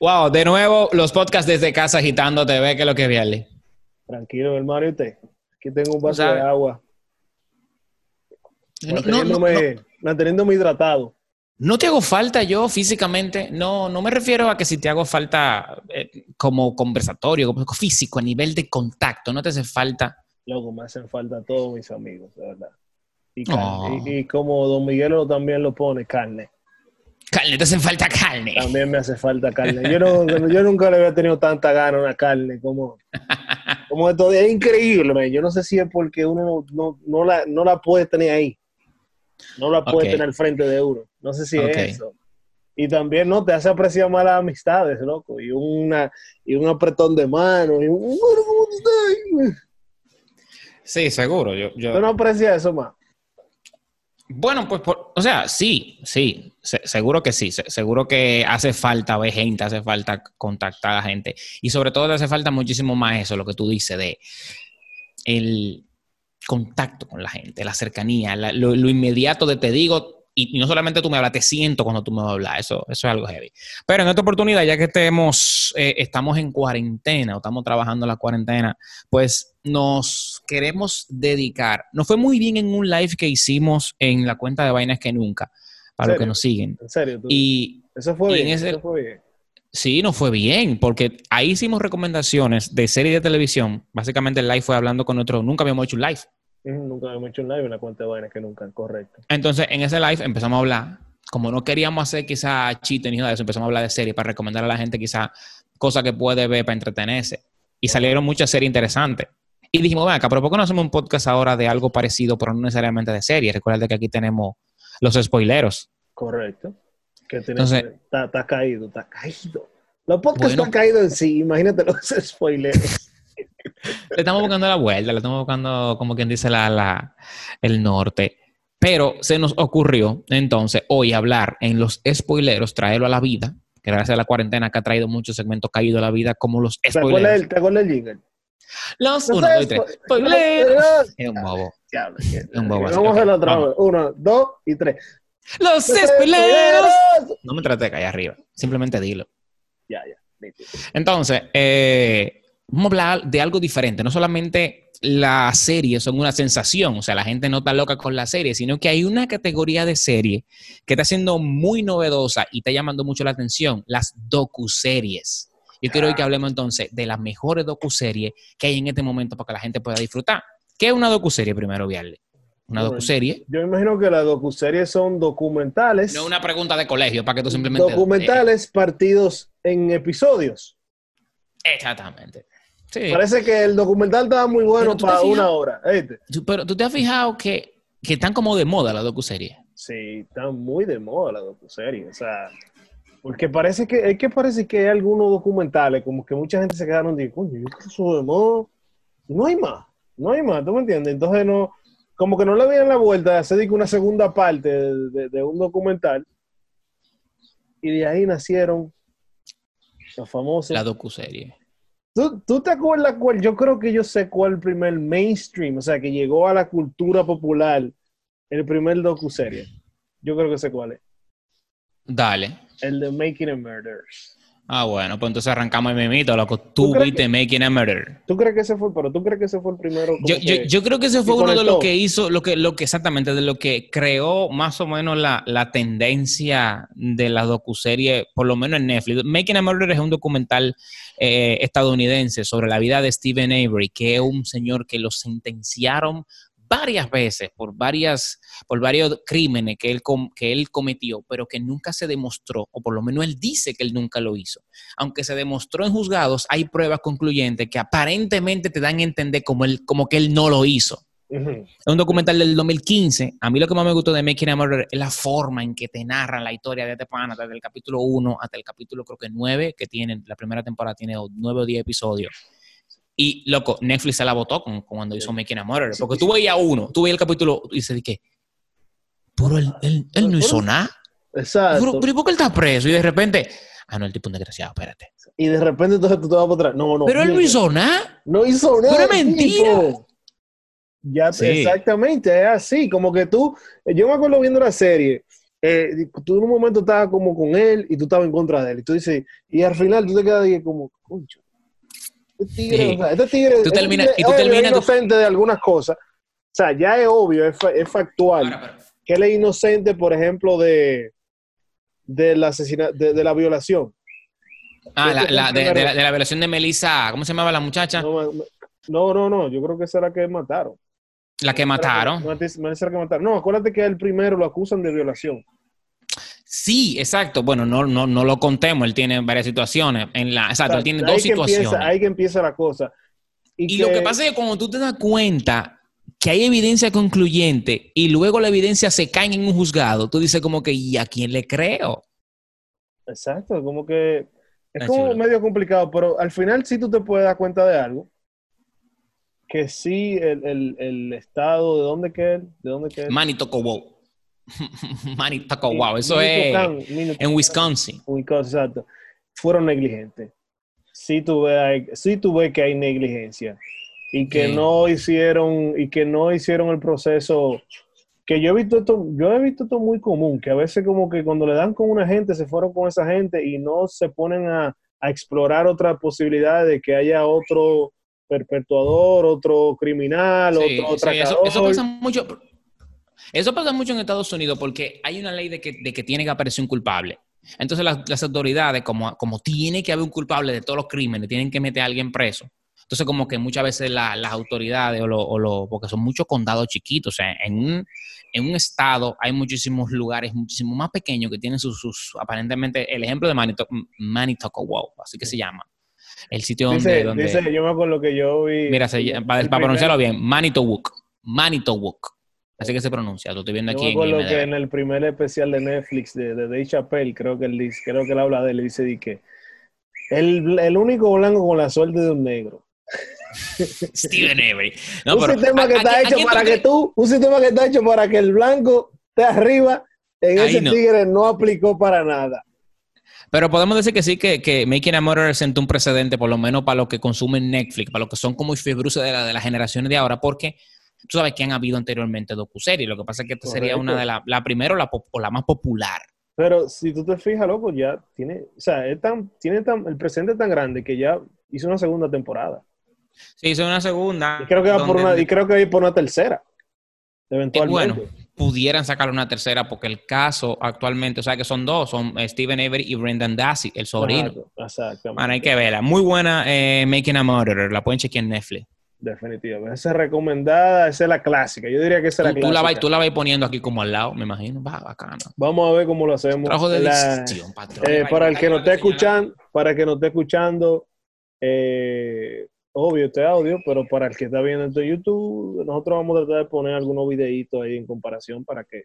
Wow, de nuevo los podcasts desde casa agitándote, ve que es lo que viene. Tranquilo, hermano, y usted. Aquí tengo un vaso de agua. No, no, Manteniéndome, no, manteniéndome hidratado. no te hago falta yo físicamente, no, no me refiero a que si te hago falta eh, como conversatorio, como físico, a nivel de contacto, no te hace falta. Loco, me hacen falta todos mis amigos, de verdad. Oh. y, y como Don Miguelo también lo pone, carne. Carne, te hace falta carne. También me hace falta carne. Yo, no, yo nunca le había tenido tanta gana a una carne como, como esto. Es increíble, man. Yo no sé si es porque uno no, la, no la puede tener ahí. No la puede Ok. tener al frente de uno. No sé si es eso. Y también no te hace apreciar más las amistades, loco. Y una y un apretón de mano. Sí, seguro. Yo, yo- Tú no aprecias eso más. Bueno, pues, por- o sea, sí, sí, se- seguro que sí, se- seguro que hace falta ver gente, hace falta contactar a gente. Y sobre todo te hace falta muchísimo más eso, lo que tú dices de el contacto con la gente, la cercanía, lo inmediato de te digo y, no solamente tú me hablas, te siento cuando tú me vas a hablar, eso, eso es algo heavy. Pero en esta oportunidad, ya que estemos, eh, estamos en cuarentena o estamos trabajando la cuarentena, pues nos queremos dedicar. Nos fue muy bien en un live que hicimos en la cuenta de Vainas que Nunca, para los que nos siguen. En serio. tú- Y eso fue y en bien. ese- Eso fue bien. sí, nos fue bien, porque ahí hicimos recomendaciones de series de televisión. Básicamente el live fue hablando con otro, nunca habíamos hecho un live. Nunca hemos hecho un live en la cuenta de vainas que nunca, correcto. Entonces, en ese live empezamos a hablar, como no queríamos hacer quizá chiste ni nada de eso, empezamos a hablar de series para recomendar a la gente quizá cosas que puede ver para entretenerse. Y salieron muchas series interesantes. Y dijimos, ven acá, pero ¿por qué no hacemos un podcast ahora de algo parecido, pero no necesariamente de series? Recuerda que aquí tenemos los spoileros. Correcto. Que Entonces- está, está caído, está caído. Los podcasts Bueno. están caídos en sí, imagínate los spoilers. Le estamos buscando la vuelta, le estamos buscando, como quien dice, la, la- el norte. Pero se nos ocurrió entonces hoy hablar en los spoileros, traerlo a la vida, que gracias a la cuarentena que ha traído muchos segmentos caídos a la vida, como los ¿Te acuerdas spoileros. del, ¿te acuerdas del jingle? Los No uno, sé, dos y tres. spo- Spoileros. Es un bobo. Diablo, Un bobo así, Vamos a hacerlo otra vez. Uno, dos y tres. Los spoileros. No me trate de caer arriba, simplemente dilo. Ya, ya. Entonces, eh, vamos a hablar de algo diferente. No solamente las series son una sensación, o sea, la gente no está loca con la serie, sino que hay una categoría de serie que está siendo muy novedosa y está llamando mucho la atención, las docuseries. Yo quiero hoy que hablemos entonces de las mejores docuseries que hay en este momento para que la gente pueda disfrutar. ¿Qué es una docuserie primero, Viale? Una Bueno, docuserie. Yo imagino que las docuseries son documentales. No es una pregunta de colegio para que tú simplemente... documentales partidos en episodios. Eh, exactamente. Sí. Parece que el documental estaba muy bueno para una hora. Pero tú te has fijado que, que están como de moda las docuseries. Sí, está muy de moda la docuserie. O sea, porque parece que, es que parece que hay algunos documentales, como que mucha gente se quedaron de, coño, eso de moda. No hay más, no hay más, ¿tú me entiendes? Entonces no, como que no le veían la vuelta de hacer una segunda parte de, de- de un documental. Y de ahí nacieron los famosos. La docuserie. ¿Tú, ¿Tú te acuerdas cuál? Yo creo que yo sé cuál el primer mainstream, o sea, que llegó a la cultura popular, el primer docuserie. Yo creo que sé cuál es. Dale. El de Making a Murders. Ah, bueno, pues entonces arrancamos el mimito, loco. ¿Tú viste Making a Murder. ¿Tú crees que ese fue, pero tú crees que ese fue el primero? Yo, yo, que- yo creo que ese fue uno de los que hizo, lo que, lo que exactamente, de lo que creó más o menos la, la tendencia de la docuserie, por lo menos en Netflix. Making a Murder es un documental eh, estadounidense sobre la vida de Stephen Avery, que es un señor que lo sentenciaron varias veces por varias por varios crímenes que él que él cometió, pero que nunca se demostró, o por lo menos él dice que él nunca lo hizo. Aunque se demostró en juzgados, hay pruebas concluyentes que aparentemente te dan a entender como él como que él no lo hizo. Es un documental del 2015. A mí lo que más me gustó de Making a Murder es la forma en que te narran la historia de este pana, desde el capítulo 1 hasta el capítulo creo que 9, que tienen, la primera temporada tiene 9 o 10 episodios. Y, loco, Netflix se la votó con, con cuando hizo Making a. Porque tú veías uno, tú veías el capítulo y dices, ¿de qué? Pero él, él, él no hizo nada. Exacto. Pero, pero ¿y por qué él está preso? Y de repente, ah, no, el tipo es un desgraciado, espérate. Y de repente entonces tú te vas para atrás. No, no. Pero él no hizo nada. No hizo nada. Pero mentira. tipo. Ya, Sí. exactamente, es así. Como que tú, yo me acuerdo viendo la serie eh, tú en un momento estabas como con él y tú estabas en contra de él. Y tú dices, y al final tú te quedas como, concho. Este tigre, Sí. o sea, este tigre, Tú este terminas- tigre, y tú oye, terminas- es inocente de algunas cosas. O sea, ya es obvio, es, fa- es factual Ahora, pero- que él es inocente, por ejemplo, de, de la asesina, de, de la violación. Ah, la, Este de, la, de la violación de Melissa, ¿cómo se llamaba la muchacha? No, no, no, no, yo creo que esa es la que mataron. la que mataron. No, es la que mataron. No, acuérdate que el primero lo acusan de violación. Sí, exacto. Bueno, no, no, no lo contemos. Él tiene varias situaciones. En la, exacto, O sea, él tiene dos que empieza- situaciones. ahí que empieza la cosa. y lo que pasa es que cuando tú te das cuenta que hay evidencia concluyente y luego la evidencia se cae en un juzgado, tú dices como que, ¿y a quién le creo? Exacto, como que es como medio complicado, pero al final sí tú te puedes dar cuenta de algo. Que sí, el, el, el estado, ¿de dónde que es? ¿De dónde que es? Manito Manito wow. Eso es en Wisconsin. Wisconsin, exacto. Fueron negligentes. Sí tú ves, sí tú ves que hay negligencia. Y que Sí. no hicieron, y que no hicieron el proceso. Que yo he visto esto, yo he visto esto muy común, que a veces como que cuando le dan con una gente, se fueron con esa gente y no se ponen a, a explorar otras posibilidades de que haya otro perpetuador, otro criminal, Sí, otro sí, eso, eso pasa mucho. Eso pasa mucho en Estados Unidos porque hay una ley de que, de que tiene que aparecer un culpable. Entonces las, las autoridades, como, como tiene que haber un culpable de todos los crímenes, tienen que meter a alguien preso. Entonces como que muchas veces la- las autoridades, o lo, o lo- porque son muchos condados chiquitos, o sea, en un, en un estado hay muchísimos lugares muchísimo más pequeños que tienen sus, sus aparentemente, el ejemplo de Manito, Manitoco Wow, así que se llama. El sitio donde... Dice, donde dice, yo me acuerdo que yo vi. Mira, se- para, para pronunciarlo bien, Manitowoc. Manitowoc. Así que se pronuncia. Lo estoy viendo Yo aquí acuerdo IMDb. que en el primer especial de Netflix de, de Dave Chappelle, creo que él dice, creo que él habla de él, dice di que el, el único blanco con la suerte de un negro. Steven Avery. No, un pero, sistema que ¿a- está hecho para que tú, un sistema que está hecho para que el blanco esté arriba, en Ahí ese no. tigre no aplicó para nada. Pero podemos decir que sí, que, que Making a Murderer sentó un precedente, por lo menos para los que consumen Netflix, para los que son como fiebruces de, la, de las generaciones de ahora, porque tú sabes que han habido anteriormente docuseries. Lo que pasa es que esta sería una de las, la primera o la, o la más popular. Pero si tú te fijas, loco, ya tiene, o sea, es tan, tiene tan, el presente es tan grande que ya hizo una segunda temporada. Sí, hizo una segunda. Y creo que va por una, y creo que va a ir por una tercera. Eventualmente. bueno, pudieran sacar una tercera porque el caso actualmente, o sea que son dos, son eh, Steven Avery y Brendan Dassey, el sobrino. Exacto, Exactamente. Man, hay que verla. Muy buena eh, Making a Murderer. La pueden chequear en Netflix. Definitivamente. Esa es recomendada, esa es la clásica. Yo diría que esa es la Tú, tú la clásica. vas, tú la vas poniendo aquí como al lado, me imagino. Va, bacana. Vamos a ver cómo lo hacemos. Trabajo de La- patrón. eh, para el que nos esté escuchando, para el que nos esté escuchando, eh, obvio este audio, pero para el que está viendo esto en YouTube, nosotros vamos a tratar de poner algunos videitos ahí en comparación para que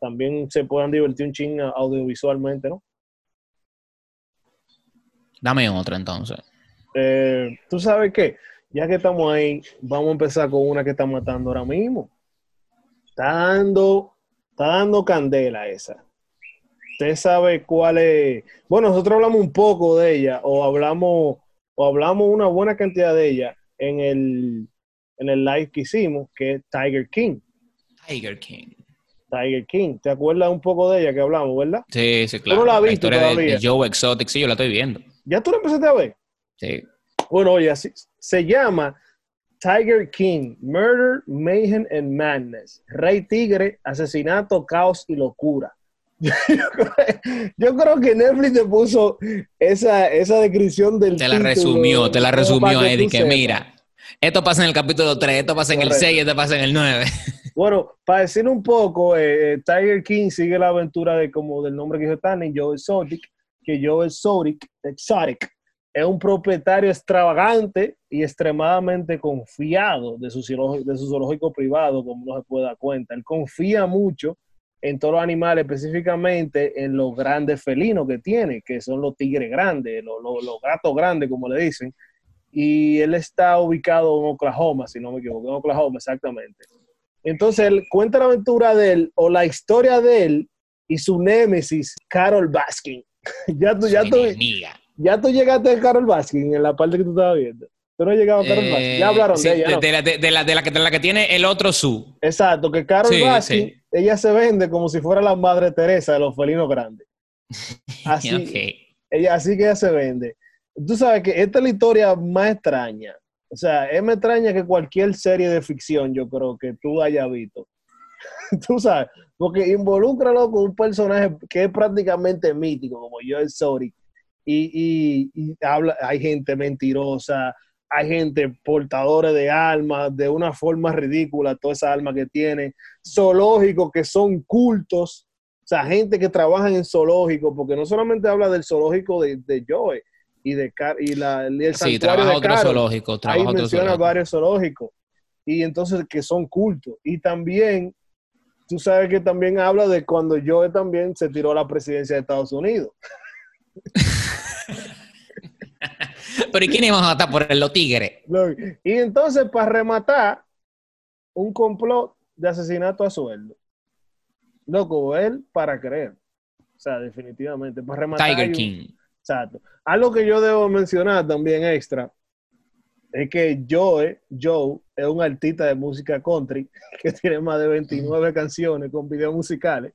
también se puedan divertir un ching audiovisualmente, ¿no? Dame otra entonces. Eh, Tú sabes qué, ya que estamos ahí, vamos a empezar con una que está matando ahora mismo. Está dando, está dando candela esa. Usted sabe cuál es. Bueno, nosotros hablamos un poco de ella, o hablamos, o hablamos una buena cantidad de ella en el, en el live que hicimos, que es Tiger King. Tiger King. Tiger King. ¿Te acuerdas un poco de ella que hablamos, verdad? Sí, sí, claro. no la has visto historia de- todavía. de, Joe Exotic, sí, yo la estoy viendo. ¿Ya tú la empezaste a ver? Sí. Bueno, oye, así se llama Tiger King, Murder, Mayhem and Madness. Rey Tigre, asesinato, caos y locura. Yo creo, yo creo que Netflix te puso esa, esa descripción del Te la título, resumió, te la resumió, que Eddie, que mira, esto pasa en el capítulo 3, esto pasa en el Correcto. 6, esto pasa en el 9. Bueno, para decir un poco, eh, eh, Tiger King sigue la aventura de como del nombre que dijo Stanley, Joe Exotic, que Joe Exotic, Exotic es un propietario extravagante y extremadamente confiado de su, zoológico, de su zoológico privado, como uno se puede dar cuenta. Él confía mucho en todos los animales, específicamente en los grandes felinos que tiene, que son los tigres grandes, los, los- los gatos grandes, como le dicen. Y él está ubicado en Oklahoma, si no me equivoco, en Oklahoma, exactamente. Entonces él cuenta la aventura de él o la historia de él y su némesis, Carol Baskin. ya, tú, ya, tú, enemiga. Ya tú llegaste a Carol Baskin en la parte que tú estabas viendo. Tú no has llegado a Carol Baskin. Ya Eh, hablaron sí, de ella, ¿no? de, la, de- de la, de la que, de la que tiene el otro su. Exacto, que Carol Sí, Baskin sí. ella se vende como si fuera la madre Teresa de los felinos grandes. Así, Ok. ella, así que ella se vende. Tú sabes que esta es la historia más extraña. O sea, es más extraña que cualquier serie de ficción, yo creo, que tú hayas visto. tú sabes, porque involucra con un personaje que es prácticamente mítico, como Joel Sori. Y, y, y habla, hay gente mentirosa, hay gente portadora de almas de una forma ridícula, toda esa alma que tiene, zoológicos que son cultos, o sea, gente que trabaja en zoológico, porque no solamente habla del zoológico de, de Joe y, de Car y, la, y el Sí, santuario trabaja de otro Carol. zoológico. Ahí Trabaja otro menciona zoológico. varios zoológicos. Y entonces que son cultos. Y también, tú sabes que también habla de cuando Joe también se tiró a la presidencia de Estados Unidos. Pero ¿y quién iba a matar por los tigres? Y entonces, para rematar, un complot de asesinato a sueldo. Loco, él para creer. O sea, definitivamente. Para rematar. Tiger un- King. Exacto. Algo que yo debo mencionar también extra es que Joe, Joe es un artista de música country que tiene más de 29 canciones con videos musicales.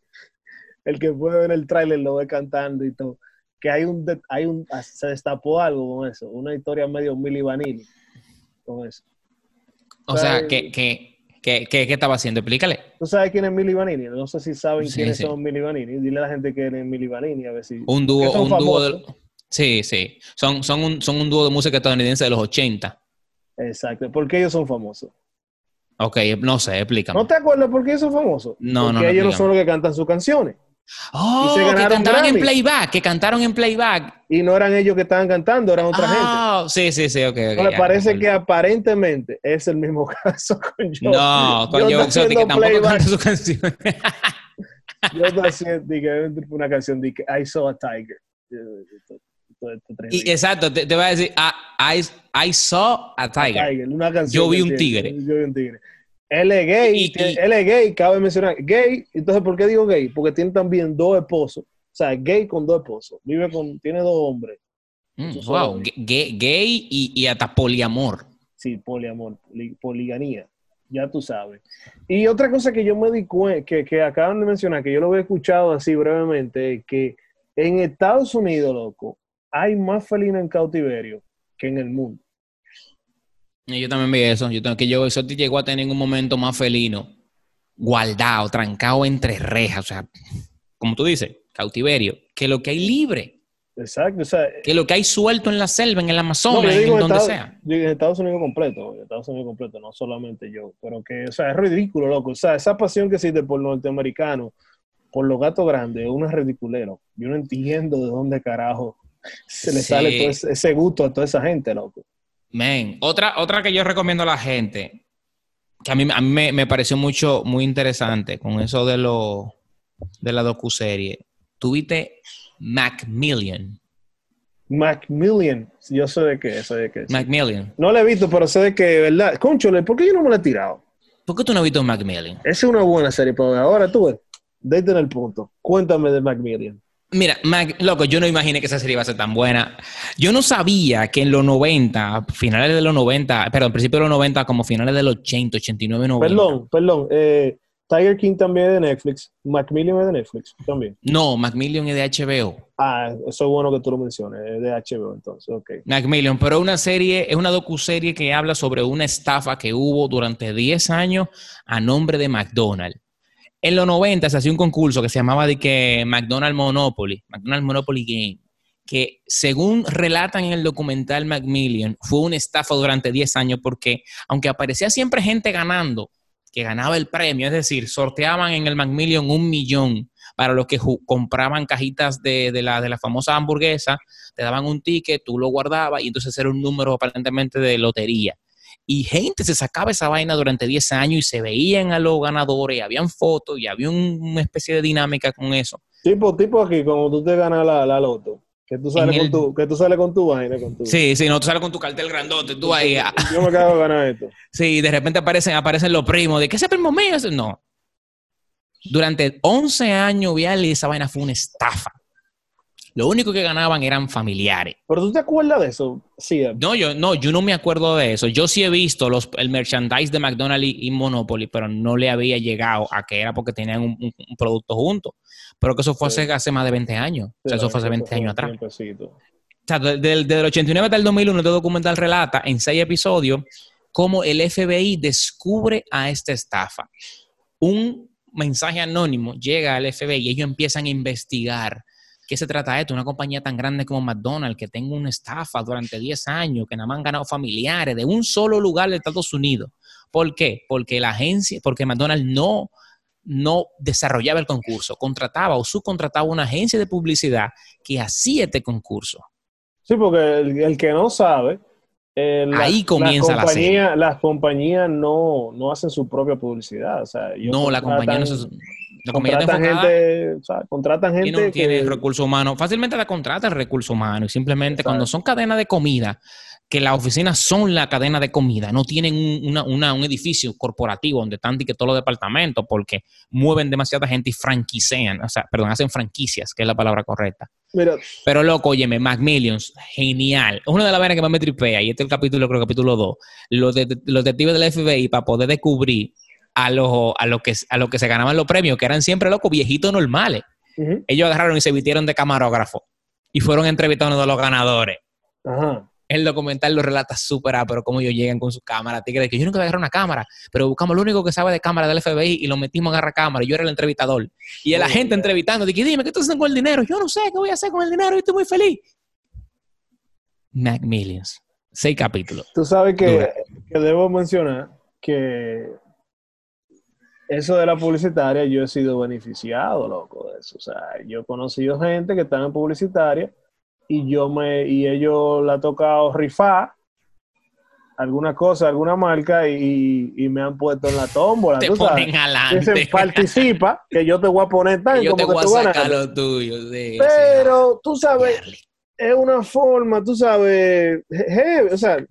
El que puede ver el tráiler lo ve cantando y todo. Que hay un, hay un, se destapó algo con eso, una historia medio Milli Vanilli con eso. O sea, Ay. ¿qué, qué, qué, qué, qué estaba haciendo? Explícale. ¿Tú sabes quién es Milli Vanilli? No sé si saben Sí, quiénes sí. son Milli Vanilli. Dile a la gente quién es Milli Vanilli, a ver si... Un que dúo, un dúo de... Sí, sí. Son, son, un, son un dúo de música estadounidense de los 80. Exacto. ¿Por qué ellos son famosos? Ok, no sé, explícame. ¿No te acuerdas por qué ellos son famosos? No, Porque no, no, ellos no son los que cantan sus canciones. Oh, que cantaban en playback, que cantaron en playback. Y no eran ellos que estaban cantando, eran otra gente. Ah, sí, sí, sí, ok, ok. Entonces, ya, parece que aparentemente es el mismo caso con Joe. No, con Yo Joe Exotic, que tampoco canta su canción. Yo estoy haciendo una canción de que I saw a tiger. Y exacto, te, te voy a decir, ah, I, I saw a tiger. Tiger, una canción Yo vi un tigre. Yo vi un tigre. Él es gay, Y- y- tiene- él es gay, cabe mencionar, gay, entonces ¿por qué digo gay? Porque tiene también dos esposos, o sea, gay con dos esposos, vive con, tiene dos hombres, Mm, wow, gay, gay y, y hasta poliamor. sí, poliamor, poli- poligamia, ya tú sabes. Y otra cosa que yo me di cuenta, que, que acaban de mencionar, que yo lo había escuchado así brevemente, es que en Estados Unidos, loco, hay más felinos en cautiverio que en el mundo. Y Yo también vi eso. Yo tengo que yo Exotic llegó a tener un momento más felino, guardado, trancado entre rejas, o sea, como tú dices, cautiverio, que lo que hay libre, Exacto, o sea, que lo que hay suelto en la selva, en el No, Amazonas, yo en donde sea. en Estados Unidos completo, en Estados Unidos completo, no solamente yo, pero que, o sea, es ridículo, loco. O sea, esa pasión que existe por los norteamericanos, por los gatos grandes, es una ridiculero. Yo no entiendo de dónde carajo se le Sí. sale todo ese, ese gusto a toda esa gente, loco. Men, otra, otra que yo recomiendo a la gente, que a mí, a mí me, me pareció mucho, muy interesante con eso de lo de la docuserie. Tuviste Macmillian. Macmillian, yo sé de qué, sé de qué. Macmillian. No la he visto, pero sé de qué, ¿verdad? Conchole, ¿por qué yo no me la he tirado? ¿Por qué tú no has visto Macmillian? Esa es una buena serie ver. Ahora tú, ves, déte en el punto. Cuéntame de Macmillian. Mira, Mac- loco, yo no imaginé que esa serie iba a ser tan buena. Yo no sabía que en los 90, finales de los 90, perdón, principios de los 90, como finales de los 80, 89, 90. Perdón, perdón. eh, Tiger King también es de Netflix. Macmillian es de Netflix también. No, Macmillian es de HBO. Ah, eso es bueno que tú lo menciones, es de HBO entonces, ok. Macmillian, pero es una serie, es una docuserie que habla sobre una estafa que hubo durante 10 años a nombre de McDonald's. En los 90 se hacía un concurso que se llamaba de que McDonald's Monopoly, McDonald's Monopoly Game, que según relatan en el documental Macmillian, fue una estafa durante 10 años porque aunque aparecía siempre gente ganando, que ganaba el premio, es decir, sorteaban en el Macmillian un millón para los que compraban cajitas de, de la, de la famosa hamburguesa, te daban un ticket, tú lo guardabas y entonces era un número aparentemente de lotería. Y gente se sacaba esa vaina durante 10 años y se veían a los ganadores, y habían fotos y había un- una especie de dinámica con eso. Tipo, tipo aquí, como tú te ganas la, la loto, que tú sales, con tu, que tú sales con tu vaina, con tu... Sí, sí, no, tú sales con tu cartel grandote, tú ahí. ah, Yo me cago de ganar esto. Sí, de repente aparecen, aparecen los primos, de que ese primo mío, ese-". no. Durante 11 años, Vial, esa vaina fue una estafa. Lo único que ganaban eran familiares. ¿Pero tú te acuerdas de eso? Sí. No, yo no, yo no me acuerdo de eso. Yo sí he visto los, el merchandise de McDonald's y, Monopoly, pero no le había llegado a que era porque tenían un, un- un producto junto. Pero que eso fue Sí. hace, hace más de 20 años. o sea, Sí, eso fue hace la 20 verdad, años atrás. tiempecito. O sea, de- del, del 89 hasta el 2001, este documental relata en seis episodios cómo el FBI descubre a esta estafa. Un mensaje anónimo llega al FBI y ellos empiezan a investigar qué se trata de esto. Una compañía tan grande como McDonald's que tenga una estafa durante 10 años, que nada más han ganado familiares de un solo lugar de Estados Unidos. ¿Por qué? Porque la agencia, porque McDonald's no, no desarrollaba el concurso, contrataba o subcontrataba una agencia de publicidad que hacía este concurso. Sí, porque el, el que no sabe. eh, la- Ahí comienza la compañía- Las compañías no, no hacen su propia publicidad. O sea, ellos No, la compañía no contratan- se. La contratan gente, o sea, contratan y gente no tiene que- recursos humanos. Fácilmente la contrata el recurso humano. Y simplemente Exacto. cuando son cadenas de comida, que las oficinas son la cadena de comida, no tienen un, una- una- un edificio corporativo donde están y que todos los departamentos, porque mueven demasiada gente y franquicean, o sea, perdón, hacen franquicias, que es la palabra correcta. Mira, Pero loco, óyeme, Macmillions, genial. Es una de las vainas que más me tripea, y este es el capítulo, creo, capítulo 2. Los, de- los detectives del FBI, para poder descubrir a los a lo que, a lo que se ganaban los premios, que eran siempre locos, viejitos normales. Ellos agarraron y se vistieron de camarógrafo y fueron entrevistando a uno de los ganadores. ajá. El documental lo relata súper pero cómo ellos llegan con su cámara. Tigre, que yo nunca voy a agarrar una cámara, pero buscamos lo único que sabe de cámara del FBI y lo metimos a agarrar cámara. Yo era el entrevistador. Y el Oh, agente ya. entrevistando, dije, dime, ¿qué estás haciendo con el dinero? Yo no sé, ¿qué voy a hacer con el dinero? Yo estoy muy feliz. Macmillions. Seis capítulos. Tú sabes que, que debo mencionar que eso de la publicitaria, yo he sido beneficiado, loco, de eso. O sea, yo he conocido gente que están en publicitaria y yo me, y ellos le ha tocado rifar alguna cosa, alguna marca y, y me han puesto en la tómbola. Te tú ponen. Dicen, participa, que yo te voy a poner tan Yo te como voy que a tú sacar ganas. lo tuyo. sí, Pero tú sabes, es una forma, tú sabes, je- o sea,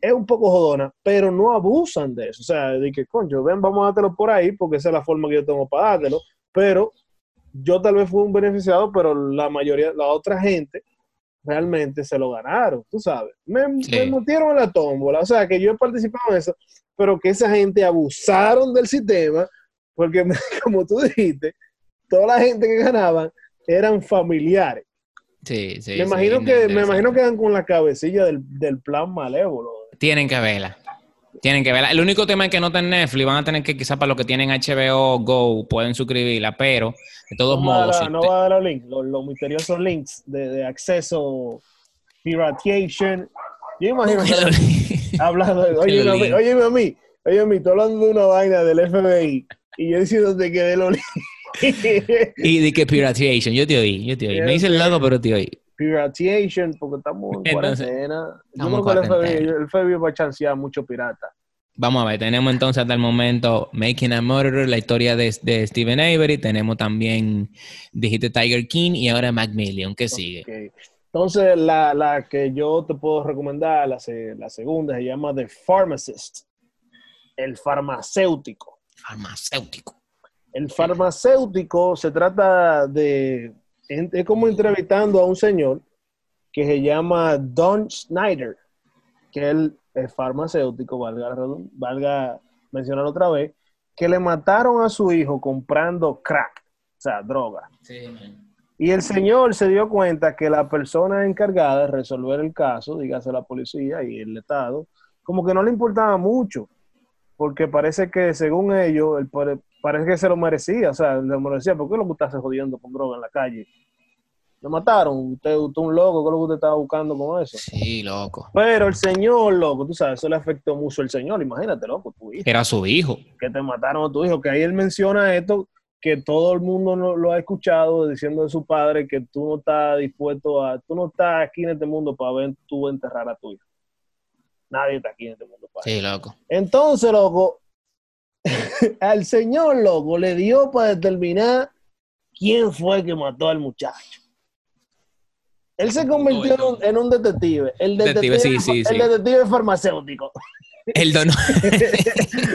es un poco jodona, pero no abusan de eso. O sea, de que, concho, ven, vamos a dártelo por ahí, porque esa es la forma que yo tengo para dártelo. Pero yo tal vez fui un beneficiado, pero la mayoría, la otra gente, realmente se lo ganaron, tú sabes. Me, Sí. me metieron en la tómbola. O sea, que yo he participado en eso, pero que esa gente abusaron del sistema, porque, como tú dijiste, toda la gente que ganaban eran familiares. Sí, sí. me sí, imagino que me imagino que dan con la cabecilla del, del plan malévolo. Tienen que verla. Tienen que verla. El único tema es que no está en Netflix. Van a tener que, quizás para los que tienen HBO Go, pueden suscribirla, pero de todos no va a modos. si no usted- va a dar los links, los, los misteriosos links de, de acceso, pirateation. Yo imagino que hablando de, oye, a mí, oye, a mí, oye, a mí, estoy hablando de una vaina del FBI y yo diciéndote que de los links. y de que pirateation. Yo te oí, yo te oí. Me hice el loco, pero te oí. Pirateation, porque estamos en cuarentena. Yo estamos creo en que el FBI va a chancear mucho pirata. Vamos a ver, tenemos entonces hasta el momento Making a Murderer, la historia de, de Steven Avery. Tenemos también, dijiste Tiger King y ahora Macmillion. ¿Qué sigue? Entonces, la, la que yo te puedo recomendar, la, la segunda, se llama The Pharmacist, el farmacéutico. Farmacéutico. El farmacéutico se trata de, es como entrevistando a un señor que se llama Don Snyder, que él es farmacéutico, valga, valga mencionar otra vez, que le mataron a su hijo comprando crack, o sea, droga. Sí, man. Y el señor se dio cuenta que la persona encargada de resolver el caso, dígase la policía y el Estado, como que no le importaba mucho, porque parece que según ellos, el pare- parece que se lo merecía, o sea, le merecía, ¿por qué lo que hace jodiendo con droga en la calle? Lo mataron, usted, usted un loco, ¿qué es lo que usted estaba buscando con eso? Sí, loco. Pero el señor, loco, tú sabes, eso le afectó mucho al señor, imagínate, loco, tu hijo Era su hijo. que te mataron a tu hijo, que ahí él menciona esto, que todo el mundo lo, lo ha escuchado diciendo de su padre que tú no estás dispuesto a, tú no estás aquí en este mundo para ver tú enterrar a tu hijo. Nadie está aquí en este mundo para Sí, loco. Entonces, loco, al señor, loco, le dio para determinar quién fue que mató al muchacho. Él se convirtió en un, en un detective. El detective, Detective, sí, sí, el sí. detective farmacéutico. El dono.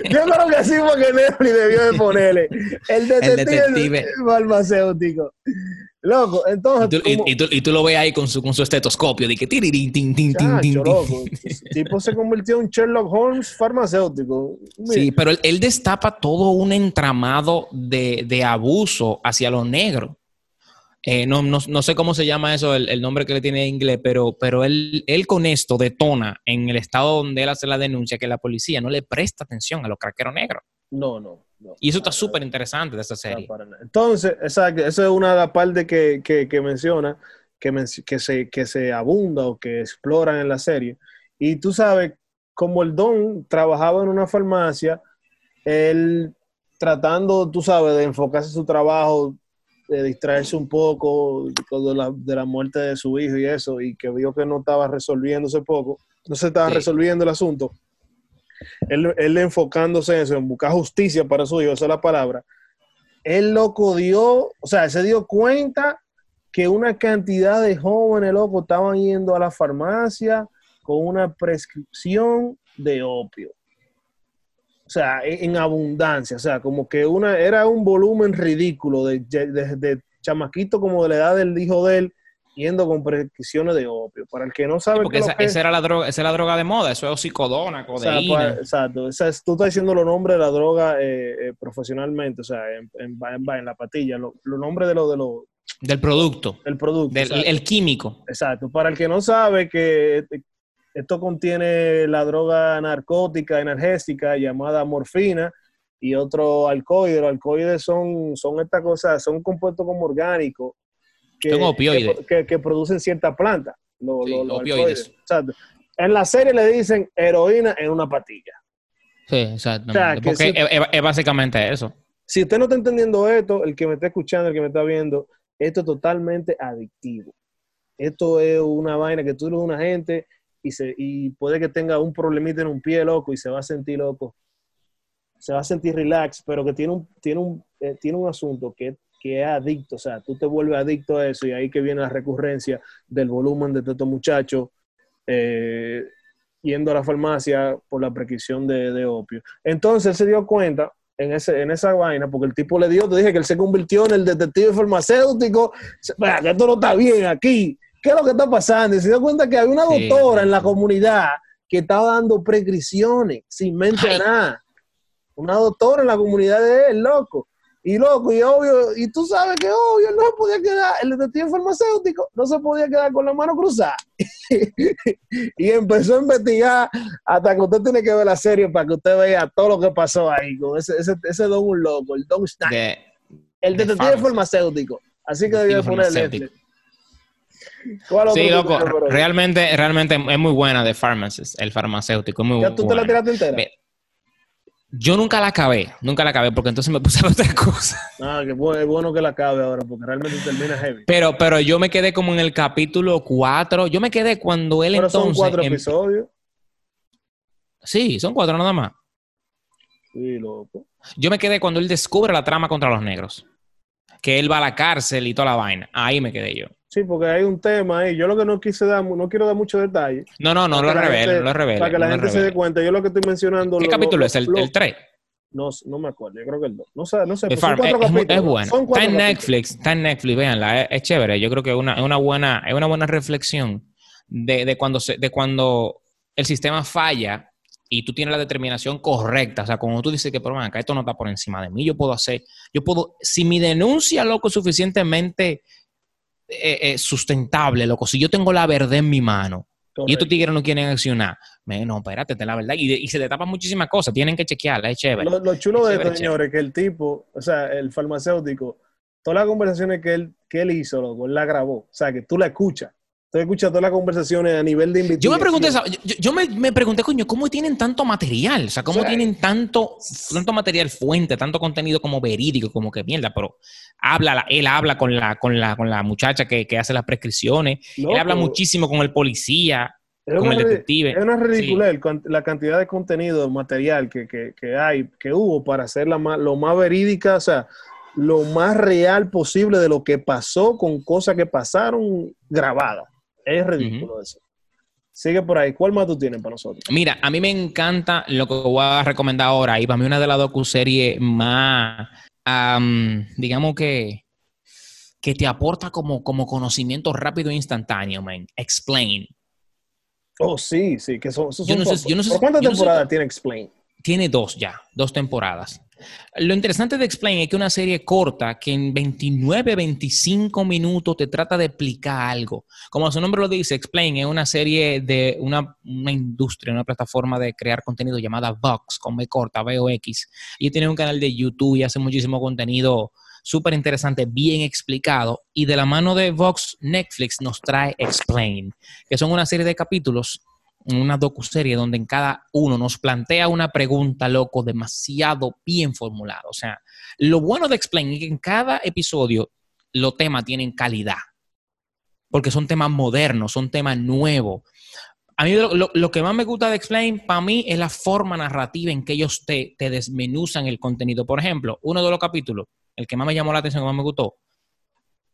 Yo creo que así fue que Netflix debió de ponerle. El detective, detective. farmacéutico. Loco, entonces. Y tú, y- y tú- y tú lo ves ahí con su, con su estetoscopio, de que tirirín, tin, tin, tin, Chacho, tin, loco. El tipo se convirtió en Sherlock Holmes farmacéutico. Sí, pero él, él destapa todo un entramado de, de abuso hacia los negros. Eh, no, no- no sé cómo se llama eso, el, el nombre que le tiene en inglés, pero, pero él, él con esto detona en el estado donde él hace la denuncia que la policía no le presta atención a los craqueros negros. No, no. no. Y eso está súper interesante de esta serie. Entonces, exacto, esa es una de las partes que, que, que menciona, que, men- que, se, que se abunda o que exploran en la serie. Y tú sabes, como el Don trabajaba en una farmacia, él tratando, tú sabes, de enfocarse en su trabajo, de distraerse un poco de la, de la muerte de su hijo y eso, y que vio que no estaba resolviéndose poco, no se estaba Sí. resolviendo el asunto. Él, él enfocándose en eso, en buscar justicia para su hijo, esa es la palabra. Él loco dio, o sea, se dio cuenta que una cantidad de jóvenes, loco, estaban yendo a la farmacia con una prescripción de opio. O sea, en abundancia. O sea, como que una, era un volumen ridículo de, de, chamaquito como de la edad del hijo de él, yendo con prescripciones de opio. Para el que no sabe Porque qué es esa, lo que es- esa era la droga, esa era la droga de moda, eso es oxicodona, o sea, codeína. pa- exacto. Esa es- tú estás diciendo los nombres de la droga eh, eh, profesionalmente, o sea, en, en, en- en la patilla, lo- los nombres de lo, de lo, del producto, del producto. del el químico. Exacto. Para el que no sabe que esto contiene la droga narcótica, energética llamada morfina y otro alcohol. Los alcohoides son, son estas cosas, son compuestos como orgánicos que, que, que- que producen ciertas plantas. Los, Sí, los- los opioides. En la serie le dicen heroína en una patilla. Sí, exacto. O sea, que Porque es, es- básicamente eso. Si usted no está entendiendo esto, el que me está escuchando, el que me está viendo, esto es totalmente adictivo. Esto es una vaina que tú a una gente y, se, y puede que tenga un problemita en un pie, loco, y se va a sentir loco. Se va a sentir relax, pero que tiene un, tiene un, eh, tiene un asunto que, que es adicto. O sea, tú te vuelves adicto a eso y ahí que viene la recurrencia del volumen de estos muchachos eh, yendo a la farmacia por la prescripción de, de opio. Entonces él se dio cuenta en, ese, en esa vaina, porque el tipo le dio, te dije que él se convirtió en el detective farmacéutico. Esto no está bien aquí. ¿Qué es lo que está pasando? Y se dio cuenta que había una Sí, doctora sí, en la comunidad que estaba dando prescripciones sin mente Ay. nada. Una doctora en la comunidad de él, loco. Y loco, y obvio, y tú sabes que obvio, no se podía quedar, el detective farmacéutico no se podía quedar con la mano cruzada. y empezó a investigar hasta que usted tiene que ver la serie para que usted vea todo lo que pasó ahí con ese, ese, ese don un loco, el Don Stein, De- el de detective farmacéutico. Así que Detective ponerle Sí, loco, realmente, realmente es muy buena de Pharmacist, el farmacéutico, es muy ¿Ya tú te la buena. tiraste entera? Yo nunca la acabé, nunca la acabé, porque entonces me puse a otra cosa. Ah, que bu- es bueno que la acabe ahora, porque realmente termina heavy. Pero, pero yo me quedé como en el capítulo 4. Yo me quedé cuando él Pero son entonces. cuatro em- episodios. Sí, son cuatro nada más. Sí, loco. Yo me quedé cuando él descubre la trama contra los negros. Que él va a la cárcel y toda la vaina. Ahí me quedé yo. Sí, porque hay un tema ahí. Yo lo que no quise dar, no quiero dar muchos detalles. No, no, no lo revele, no lo revele. Para que la no gente se dé cuenta. Yo lo que estoy mencionando. ¿Qué lo- capítulo lo- es? ¿El, el 3? No, no me acuerdo. Yo creo que el 2. No sé, no sé. Pero son cuatro Es, capítulos. es bueno. Son Está en capítulos. Netflix, está en Netflix, véanla, es, es chévere. Yo creo que es una, es una buena, es una buena reflexión de, de cuando se, de cuando el sistema falla y tú tienes la determinación correcta. O sea, cuando tú dices que, pero acá esto no está por encima de mí, yo puedo hacer, yo puedo, si mi denuncia, loco, es suficientemente eh, eh, sustentable, loco, si yo tengo la verdad en mi mano y estos tigres no quieren accionar, me, no, espérate, ten la verdad. Y, de- y se te tapan muchísimas cosas, tienen que chequearla, es chévere. Lo, lo chulo Es de esto, señores, que el tipo, o sea, el farmacéutico, todas las conversaciones que él, que él hizo, loco, él la grabó. O sea, que tú la escuchas. Escuchas todas las conversaciones a nivel de Yo investigación. me pregunté, yo, yo- yo me, me pregunté, coño, ¿cómo tienen tanto material? O sea, ¿cómo tienen tanto, tanto material fuente, tanto contenido como verídico, como que mierda? Pero habla, la- él habla con la, con la, con la muchacha que, que hace las prescripciones, él habla muchísimo con el policía, es con una el detective. Es una ridícula la cantidad de contenido, material que, que, que hay, que hubo para hacerla más, lo más verídica, o sea, lo más real posible de lo que pasó con cosas que pasaron grabadas. Es ridículo eso. Sigue por ahí. ¿Cuál más tú tienes para nosotros? Mira, a mí me encanta lo que voy a recomendar ahora, y para mí una de las docuseries más, am, digamos que, que te aporta como, como conocimiento rápido e instantáneo, man. Explain. Oh, sí, sí, que son... son Yo no sé- ¿por- yo no sé- ¿por ¿Cuántas yo no sé- temporadas tiene Explain? Tiene dos ya, dos temporadas. Lo interesante de Explain es que una serie corta que en 29, 25 minutos te trata de explicar algo. Como su nombre lo dice, Explain es una serie de una, una industria, una plataforma de crear contenido llamada Vox, con B corta, VOX. Y tiene un canal de YouTube y hace muchísimo contenido súper interesante, bien explicado. Y de la mano de Vox, Netflix nos trae Explain, que son una serie de capítulos una docuserie donde en cada uno nos plantea una pregunta, loco, demasiado bien formulada. O sea, lo bueno de Explain es que en cada episodio los temas tienen calidad, porque son temas modernos, son temas nuevos. A mí lo, que más me gusta de Explain, para mí, es la forma narrativa en que ellos te, te desmenuzan el contenido. Por ejemplo, uno de los capítulos, el que más me llamó la atención, que más me gustó,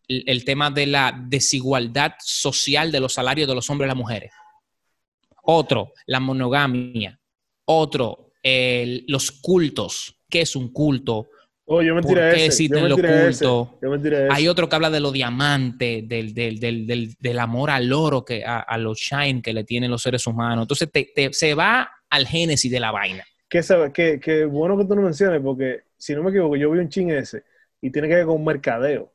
el, el tema de la desigualdad social de los salarios de los hombres y las mujeres. Otro, la monogamia. Otro, el- los cultos. ¿Qué es un culto? Oh, yo me ¿Por qué existen los cultos? Hay otro que habla de los diamantes, del, del, del, del, amor al oro, que, a, a los shine que le tienen los seres humanos. Entonces te- te- se va al génesis de la vaina. que, sabe- que, que bueno que tú lo menciones, porque si no me equivoco, yo vi un chin ese y tiene que ver con mercadeo.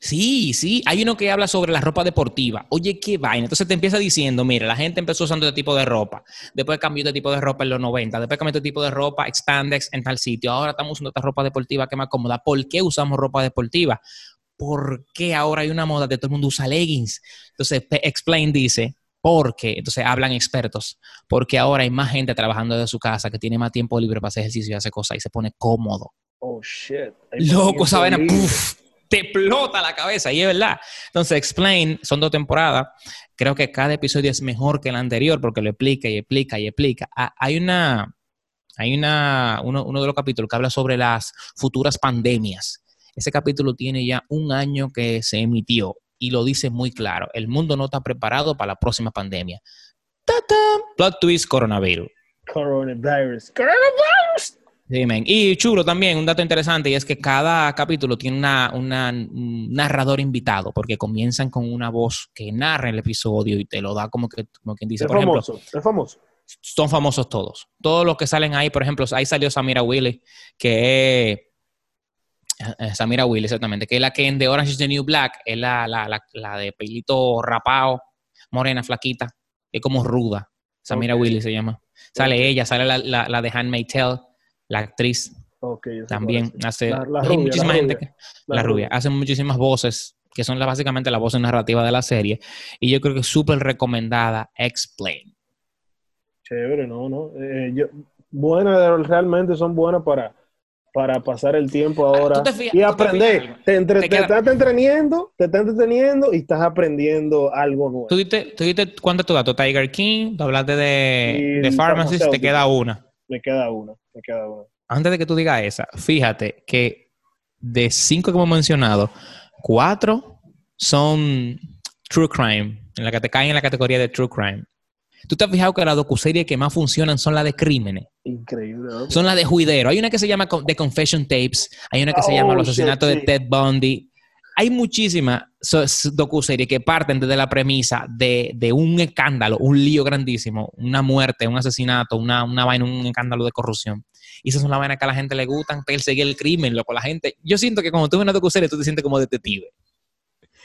Sí, sí, hay uno que habla sobre la ropa deportiva. Oye, qué vaina. Entonces te empieza diciendo, mira, la gente empezó usando este tipo de ropa, después cambió de tipo de ropa en los 90, después cambió este tipo de ropa, expandex en tal sitio, ahora estamos usando esta ropa deportiva que es más cómoda. ¿Por qué usamos ropa deportiva? ¿Por qué ahora hay una moda de todo el mundo usa leggings? Entonces, Explain dice, porque, entonces hablan expertos, porque ahora hay más gente trabajando desde su casa que tiene más tiempo libre para hacer ejercicio y hacer cosas y se pone cómodo. Oh, shit. Loco, esa vaina, movimiento libre. puf, te explota la cabeza, y es verdad. Entonces, Explain, son dos temporadas. Creo que cada episodio es mejor que el anterior porque lo explica y explica y explica. Ah, hay una, hay una, uno, uno de los capítulos que habla sobre las futuras pandemias. Ese capítulo tiene ya un año que se emitió y lo dice muy claro. El mundo no está preparado para la próxima pandemia. ¡Ta-ta! Plot twist, coronavirus. Coronavirus. Coronavirus. Sí. Y chulo también, un dato interesante, y es que cada capítulo tiene una, una- un narrador invitado, porque comienzan con una voz que narra el episodio y te lo da como que, como quien dice, Es por ejemplo, famoso. Es famoso. son famosos todos. Todos los que salen ahí, por ejemplo, ahí salió Samira Willis, que es eh, Samira Willis, exactamente, que es la que en The Orange is the New Black, es la, la, la, la de pelito rapado, morena, flaquita, es como ruda. Samira Ok. Willis se llama. Sale ella, sale la, la, la de Handmaid's Tale, la actriz también hace La- la hay rubia, muchísima la gente rubia. que- la, rubia rubia. hace muchísimas voces que son básicamente las voces narrativas de la serie y yo creo que es súper recomendada Explain Chévere, no, no. Eh, yo, buenas, realmente son buenas para, para pasar el tiempo ahora ¿tú te fijas- y te aprender. Te, entre- Te te estás entreteniendo, te estás entreteniendo y estás aprendiendo algo nuevo. ¿Tú diste, tú diste cuánto tu dato? Tiger King, tú hablaste de, de Pharmacist, te queda una. Me queda una, me queda una. Antes de que tú digas esa, fíjate que de cinco que hemos mencionado, cuatro son True Crime, en la que te caen en la categoría de True Crime. ¿Tú te has fijado que las docuseries que más funcionan son las de crímenes? Increíble, ¿no? Son las de juidero. Hay una que se llama The Confession Tapes, hay una que se Oh, llama Los asesinatos de. Ted Bundy. Hay muchísimas docuseries que parten desde la premisa de, un escándalo, un lío grandísimo, una muerte, un asesinato, una, una vaina, un escándalo de corrupción. Y esas son las vainas que a la gente le gustan, perseguir el crimen, loco. La gente, yo siento que cuando tú ves una docuserie, tú te sientes como detective.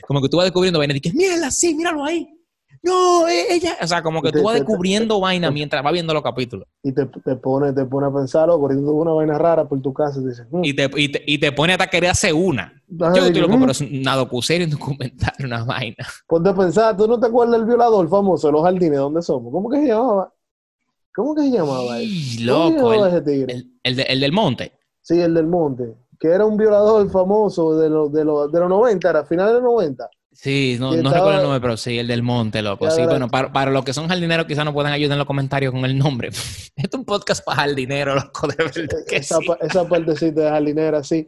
Como que tú vas descubriendo vainas y dices, mírala, sí, míralo ahí. No, e- ella. O sea, como que Te- tú vas te- te- descubriendo vainas mientras vas viendo los capítulos. Y te, te pone, te pone a pensar, loco, ahorita una vaina rara por tu casa y dices, mm, Y te, y te, y te pone hasta querer hacer una. Yo estoy loco, mm. pero es una docuserie, un documental, una vaina. Ponte a pensar, ¿tú no te acuerdas del violador famoso de los jardines? ¿Dónde somos? ¿Cómo que se llamaba? ¿Cómo que se llamaba él? ¿Cómo se llamaba el, ese tigre? el- el de- el del monte. Sí, el del monte. Que era un violador famoso de los, de los, de los 90, era finales de los 90. Sí, no, no estaba- recuerdo el nombre, pero sí, el del monte, loco. Sí, bueno, para, para los que son jardineros quizás no puedan ayudar en los comentarios con el nombre. Esto es un podcast para jardineros, loco, de verdad que esa, sí. esa partecita de jardinera, sí.